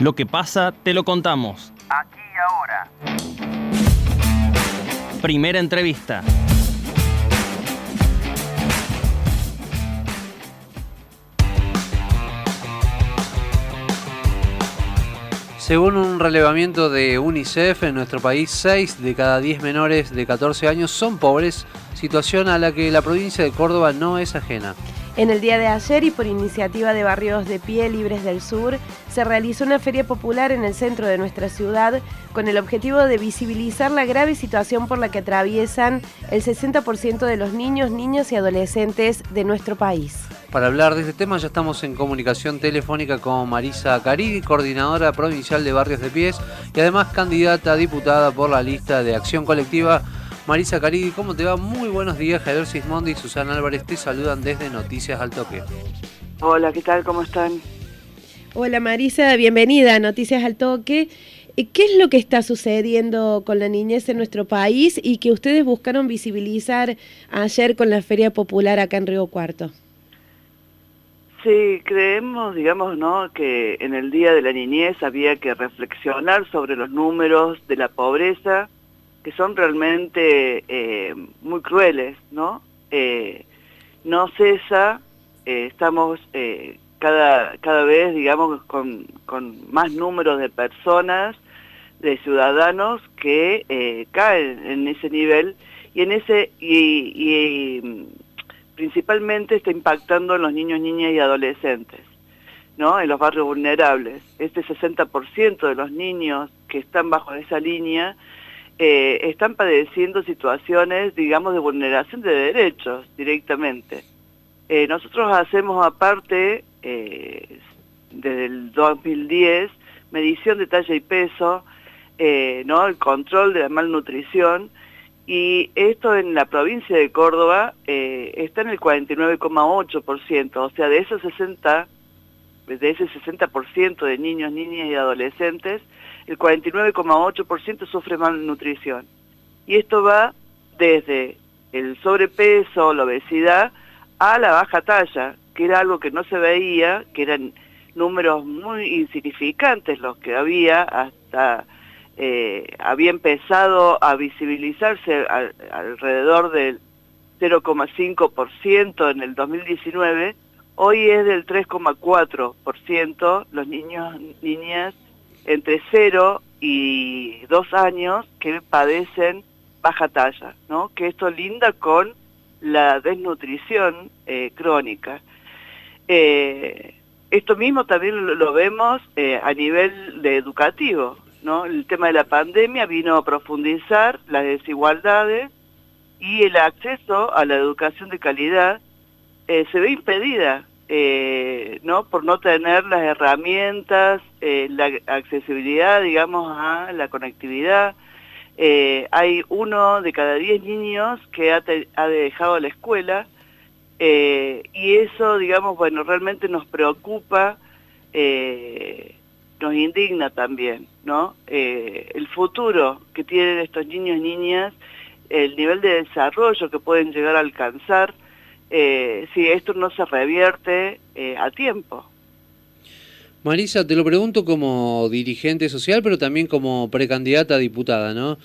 Lo que pasa, te lo contamos. Aquí y ahora. Primera entrevista. Según un relevamiento de UNICEF, en nuestro país 6 de cada 10 menores de 14 años son pobres, situación a la que la provincia de Córdoba no es ajena. En el día de ayer y por iniciativa de Barrios de Pie Libres del Sur, se realizó una feria popular en el centro de nuestra ciudad con el objetivo de visibilizar la grave situación por la que atraviesan el 60% de los niños, niñas y adolescentes de nuestro país. Para hablar de este tema ya estamos en comunicación telefónica con Marisa Caridi, coordinadora provincial de Barrios de Pies y además candidata a diputada por la lista de Acción Colectiva Marisa Caridi, ¿cómo te va? Muy buenos días. Javier Sismondi y Susana Álvarez te saludan desde Noticias al Toque. Hola, ¿qué tal? ¿Cómo están? Hola Marisa, bienvenida a Noticias al Toque. Eh, ¿Qué es lo que está sucediendo con la niñez en nuestro país y que ustedes buscaron visibilizar ayer con la Feria Popular acá en Río Cuarto? Sí, creemos, digamos, ¿no? que en el Día de la Niñez había que reflexionar sobre los números de la pobreza, que son realmente eh, muy crueles, ¿no? Eh, no cesa, eh, estamos cada, cada vez, digamos, con, con, más números de personas, de ciudadanos que caen en ese nivel y en ese y, y principalmente está impactando en los niños, niñas y adolescentes. ¿no? en los barrios vulnerables. Este 60% de los niños que están bajo esa línea eh, están padeciendo situaciones, digamos, de vulneración de derechos directamente. Eh, nosotros hacemos aparte, eh, desde el 2010, medición de talla y peso, ¿no? el control de la malnutrición, y esto en la provincia de Córdoba está en el 49,8%, o sea, de esos 60, de ese 60% de niños, niñas y adolescentes, el 49,8% sufre malnutrición. Y esto va desde el sobrepeso, la obesidad, a la baja talla, que era algo que no se veía, que eran números muy insignificantes los que había hasta eh, había empezado a visibilizarse alrededor del 0,5% en el 2019, hoy es del 3,4% los niños, niñas entre 0 y 2 años que padecen baja talla, ¿no? que esto linda con la desnutrición eh, crónica. Eh, esto mismo también lo, vemos eh, a nivel educativo, ¿no? El tema de la pandemia vino a profundizar las desigualdades y el acceso a la educación de calidad se ve impedida eh, ¿no? por no tener las herramientas, eh, la accesibilidad, digamos, a la conectividad. Eh, hay uno de cada diez niños que ha, dejado la escuela y eso, digamos, bueno, realmente nos preocupa, nos indigna también, ¿no? el futuro que tienen estos niños y niñas, el nivel de desarrollo que pueden llegar a alcanzar, eh, si esto no se revierte eh, a tiempo. Marisa, te lo pregunto como dirigente social, pero también como precandidata a diputada, ¿no?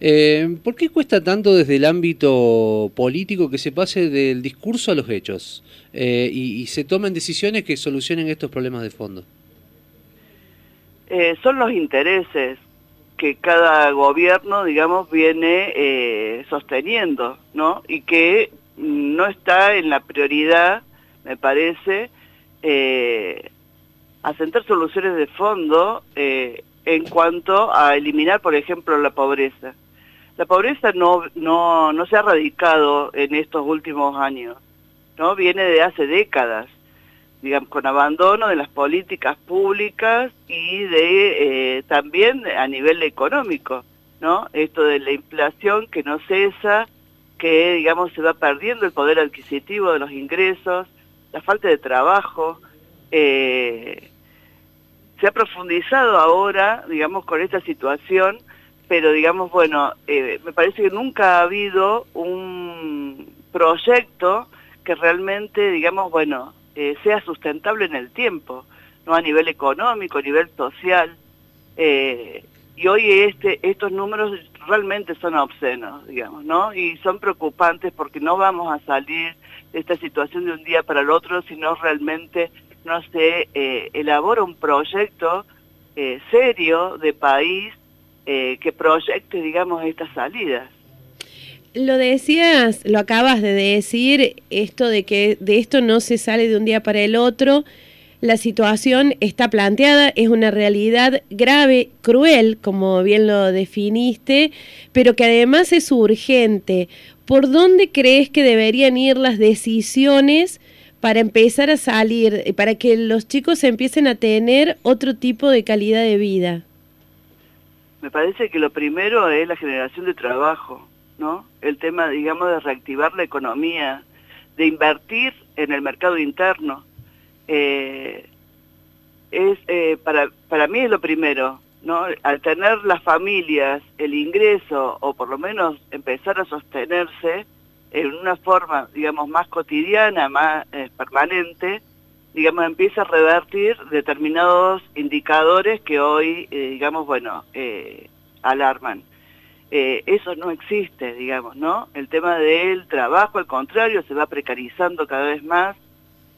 Eh, ¿Por qué cuesta tanto desde el ámbito político que se pase del discurso a los hechos y, se tomen decisiones que solucionen estos problemas de fondo? son los intereses que cada gobierno, digamos, viene sosteniendo, ¿no? Y que no está en la prioridad, me parece, eh, asentar soluciones de fondo eh, en cuanto a eliminar, por ejemplo, la pobreza. La pobreza no, no, no se ha radicado en estos últimos años, ¿no? Viene de hace décadas, digamos, con abandono de las políticas públicas y de eh, también a nivel económico, ¿no? Esto de la inflación que no cesa, que, digamos, se va perdiendo el poder adquisitivo de los ingresos, la falta de trabajo. Eh, se ha profundizado ahora, digamos, con esta situación, pero, digamos, bueno, eh, me parece que nunca ha habido un proyecto que realmente, digamos, bueno, eh, sea sustentable en el tiempo. no a nivel económico, a nivel social. Y hoy este, estos números realmente son obscenos, digamos, ¿no? Y son preocupantes porque no vamos a salir de esta situación de un día para el otro, sino realmente no se eh, elabora un proyecto eh, serio de país eh, que proyecte, digamos, estas salidas. Lo decías, lo acabas de decir, esto de que de esto no se sale de un día para el otro la situación está planteada, es una realidad grave, cruel, como bien lo definiste, pero que además es urgente. ¿Por dónde crees que deberían ir las decisiones para empezar a salir, para que los chicos empiecen a tener otro tipo de calidad de vida? Me parece que lo primero es la generación de trabajo, ¿no? El tema, digamos, de reactivar la economía, de invertir en el mercado interno eh, es eh, para, para mí es lo primero, ¿no? Al tener las familias el ingreso, o por lo menos empezar a sostenerse en una forma, digamos, más cotidiana, más eh, permanente, digamos, empieza a revertir determinados indicadores que hoy, digamos, bueno, alarman. eso no existe, digamos, ¿no? El tema del trabajo, al contrario, se va precarizando cada vez más,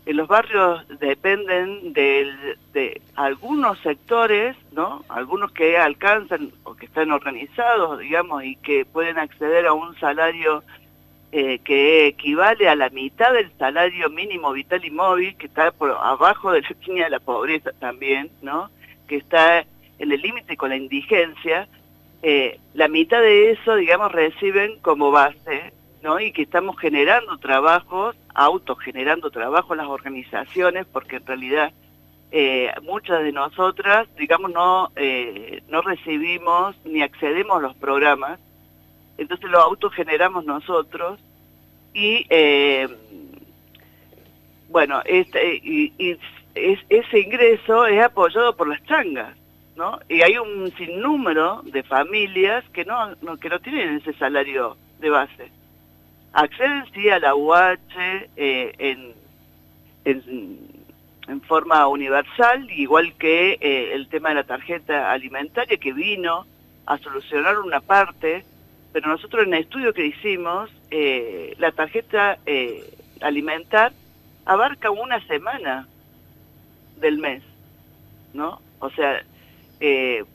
en los barrios dependen de, algunos sectores, ¿no? Algunos que alcanzan o que están organizados, digamos, y que pueden acceder a un salario eh, que equivale a la mitad del salario mínimo vital y móvil, que está por abajo de la línea de la pobreza también, ¿no? Que está en el límite con la indigencia. Eh, la mitad de eso, digamos, reciben como base ¿no? y que estamos generando trabajos, autogenerando trabajo las organizaciones, porque en realidad eh, muchas de nosotras, digamos, no, eh, no recibimos ni accedemos a los programas, entonces lo autogeneramos nosotros y, eh, bueno, este, y, ese ingreso es apoyado por las changas. ¿no? Y hay un sinnúmero de familias que no, que no tienen ese salario de base acceden sí a la UH en, en, forma universal, igual que eh, el tema de la tarjeta alimentaria que vino a solucionar una parte, pero nosotros en el estudio que hicimos, eh, la tarjeta alimentar abarca una semana del mes, ¿no? O sea,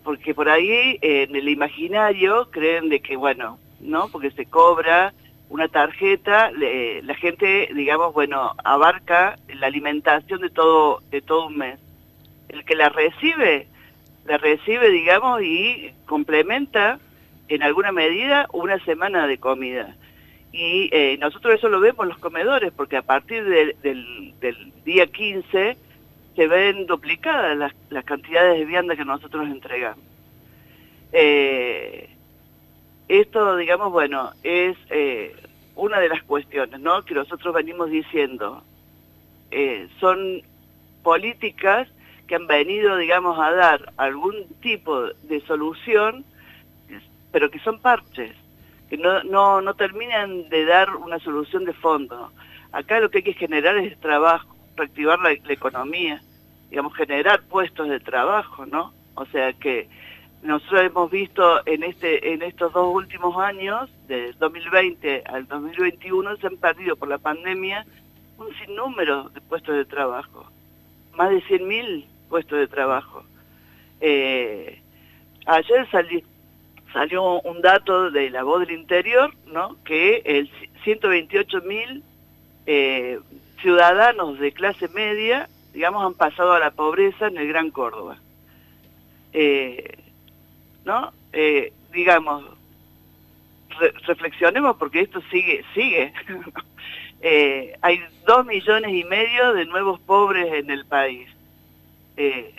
porque por ahí en el imaginario creen de que, bueno, ¿no? Porque se cobra una tarjeta, la gente, digamos, bueno, abarca la alimentación de todo, de todo un mes. El que la recibe, la recibe, digamos, y complementa en alguna medida una semana de comida. Y eh, nosotros eso lo vemos los comedores, porque a partir del, día 15 se ven duplicadas las, las cantidades de vianda que nosotros entregamos. Eh, esto, digamos, bueno, es eh, una de las cuestiones, ¿no? Que nosotros venimos diciendo. Eh, son políticas que han venido, digamos, a dar algún tipo de solución, pero que son parches, que no, no, no terminan de dar una solución de fondo. Acá lo que hay que generar es trabajo, reactivar la, la economía, digamos, generar puestos de trabajo, ¿no? O sea que nosotros hemos visto en, este, en estos dos últimos años, de 2020 al 2021, se han perdido por la pandemia un sinnúmero de puestos de trabajo, más de 100.000 puestos de trabajo. Eh, ayer salió un dato de la voz del interior, ¿no? que el 128.000 eh, ciudadanos de clase media, digamos, han pasado a la pobreza en el Gran Córdoba. Eh, ¿no? Eh, digamos, reflexionemos porque esto sigue, sigue. eh, hay dos millones y medio de nuevos pobres en el país. Eh,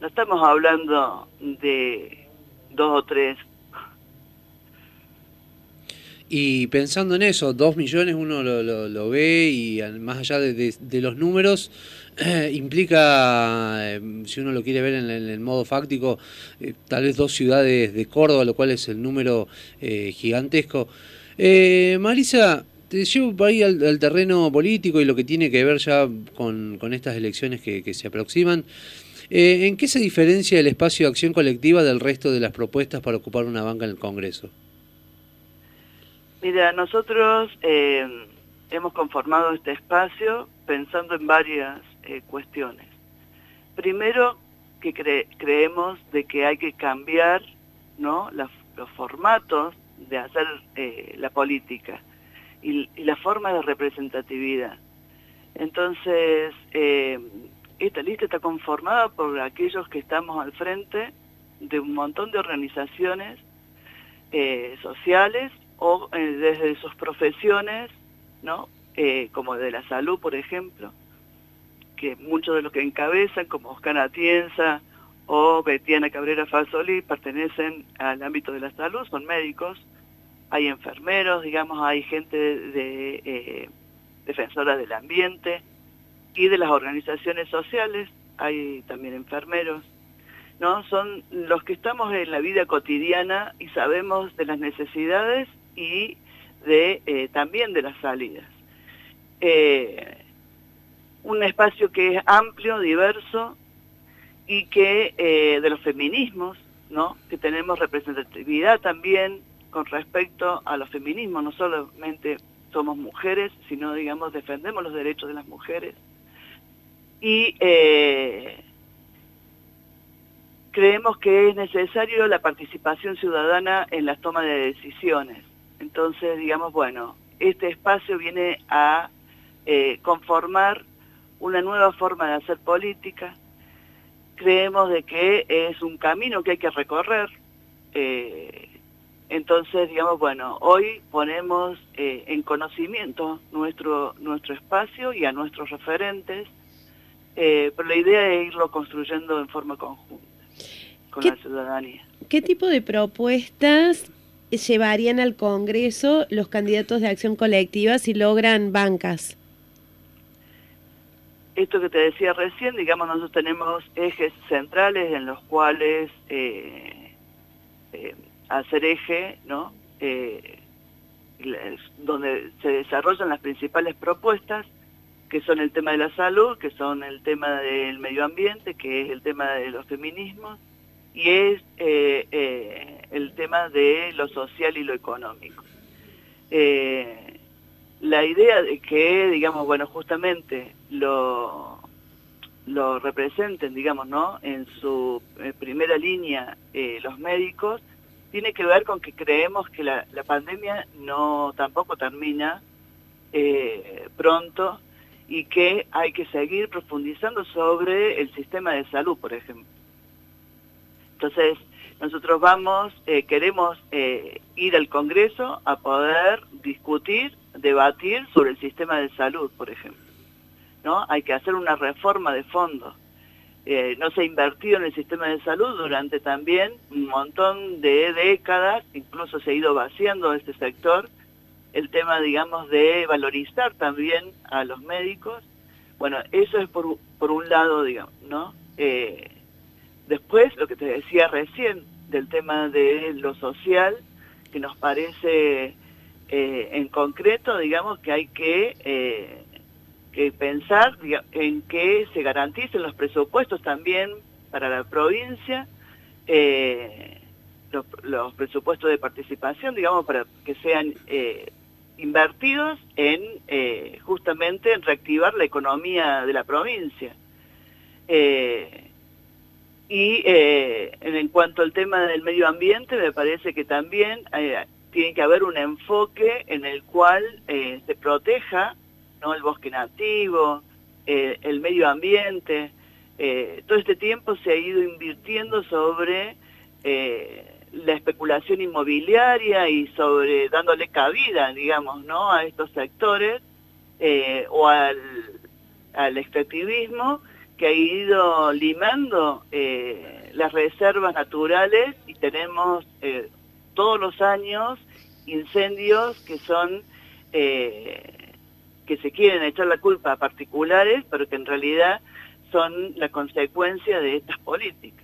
no estamos hablando de dos o tres. Y pensando en eso, dos millones uno lo, lo, ve y más allá de, los números, implica, em, si uno lo quiere ver en, el modo fáctico, eh, tal vez dos ciudades de Córdoba, lo cual es el número eh, gigantesco. Eh, Marisa, te llevo ahí al, terreno político y lo que tiene que ver ya con, estas elecciones que, se aproximan. Eh, ¿En qué se diferencia el espacio de acción colectiva del resto de las propuestas para ocupar una banca en el Congreso? Mira, nosotros eh, hemos conformado este espacio pensando en varias eh, cuestiones. Primero, que creemos de que hay que cambiar los formatos de hacer eh, la política y, la forma de representatividad. Entonces, esta lista está conformada por aquellos que estamos al frente de un montón de organizaciones sociales o eh, desde sus profesiones, ¿no? Eh, como de la salud, por ejemplo, que muchos de los que encabezan, como Oscar Atienza o Betiana Cabrera Fasoli, pertenecen al ámbito de la salud, son médicos, hay enfermeros, digamos, hay gente de, eh, defensora del ambiente y de las organizaciones sociales, hay también enfermeros, ¿no? Son los que estamos en la vida cotidiana y sabemos de las necesidades y de, eh, también de las salidas. Eh, un espacio que es amplio, diverso y que eh, de los feminismos, ¿no? que tenemos representatividad también con respecto a los feminismos, no solamente somos mujeres, sino digamos defendemos los derechos de las mujeres. Y creemos que es necesario la participación ciudadana en las tomas de decisiones. Entonces, digamos, bueno, este espacio viene a eh, conformar una nueva forma de hacer política. Creemos de que es un camino que hay que recorrer. Eh, entonces, digamos, bueno, hoy ponemos eh, en conocimiento nuestro, nuestro espacio y a nuestros referentes, pero la idea es irlo construyendo en forma conjunta con la ciudadanía. ¿Qué tipo de propuestas llevarían al Congreso los candidatos de acción colectiva si logran bancas? Esto que te decía recién, digamos, nosotros tenemos ejes centrales en los cuales eh, eh, hacer eje, ¿no? Eh, donde se desarrollan las principales propuestas, que son el tema de la salud, que son el tema del medio ambiente, que es el tema de los feminismos, y es eh, eh, el tema de lo social y lo económico. Eh, la idea de que, digamos, bueno, justamente lo, lo representen, digamos, ¿no? En su primera línea los médicos, tiene que ver con que creemos que la, la pandemia no tampoco termina pronto y que hay que seguir profundizando sobre el sistema de salud, por ejemplo. Entonces, nosotros vamos, eh, queremos eh, ir al Congreso a poder discutir, debatir sobre el sistema de salud, por ejemplo. ¿no? Hay que hacer una reforma de fondo. Eh, no se ha invertido en el sistema de salud durante también un montón de décadas, incluso se ha ido vaciando este sector, el tema, digamos, de valorizar también a los médicos. Bueno, eso es por, por un lado, digamos, ¿no? Después, lo que te decía recién, del tema de lo social, que nos parece eh, en concreto, digamos, que hay que, eh, que pensar en que se garanticen los presupuestos también para la provincia, eh, los, presupuestos de participación, digamos, para que sean invertidos en justamente en reactivar la economía de la provincia. Y eh, en cuanto al tema del medio ambiente, me parece que también eh, tiene que haber un enfoque en el cual eh, se proteja ¿no? el bosque nativo, el medio ambiente. todo este tiempo se ha ido invirtiendo sobre la especulación inmobiliaria y sobre dándole cabida, digamos, ¿no? a estos sectores o al, al extractivismo que ha ido limando eh, las reservas naturales y tenemos eh, todos los años incendios que son eh, que se quieren echar la culpa a particulares, pero que en realidad son la consecuencia de estas políticas.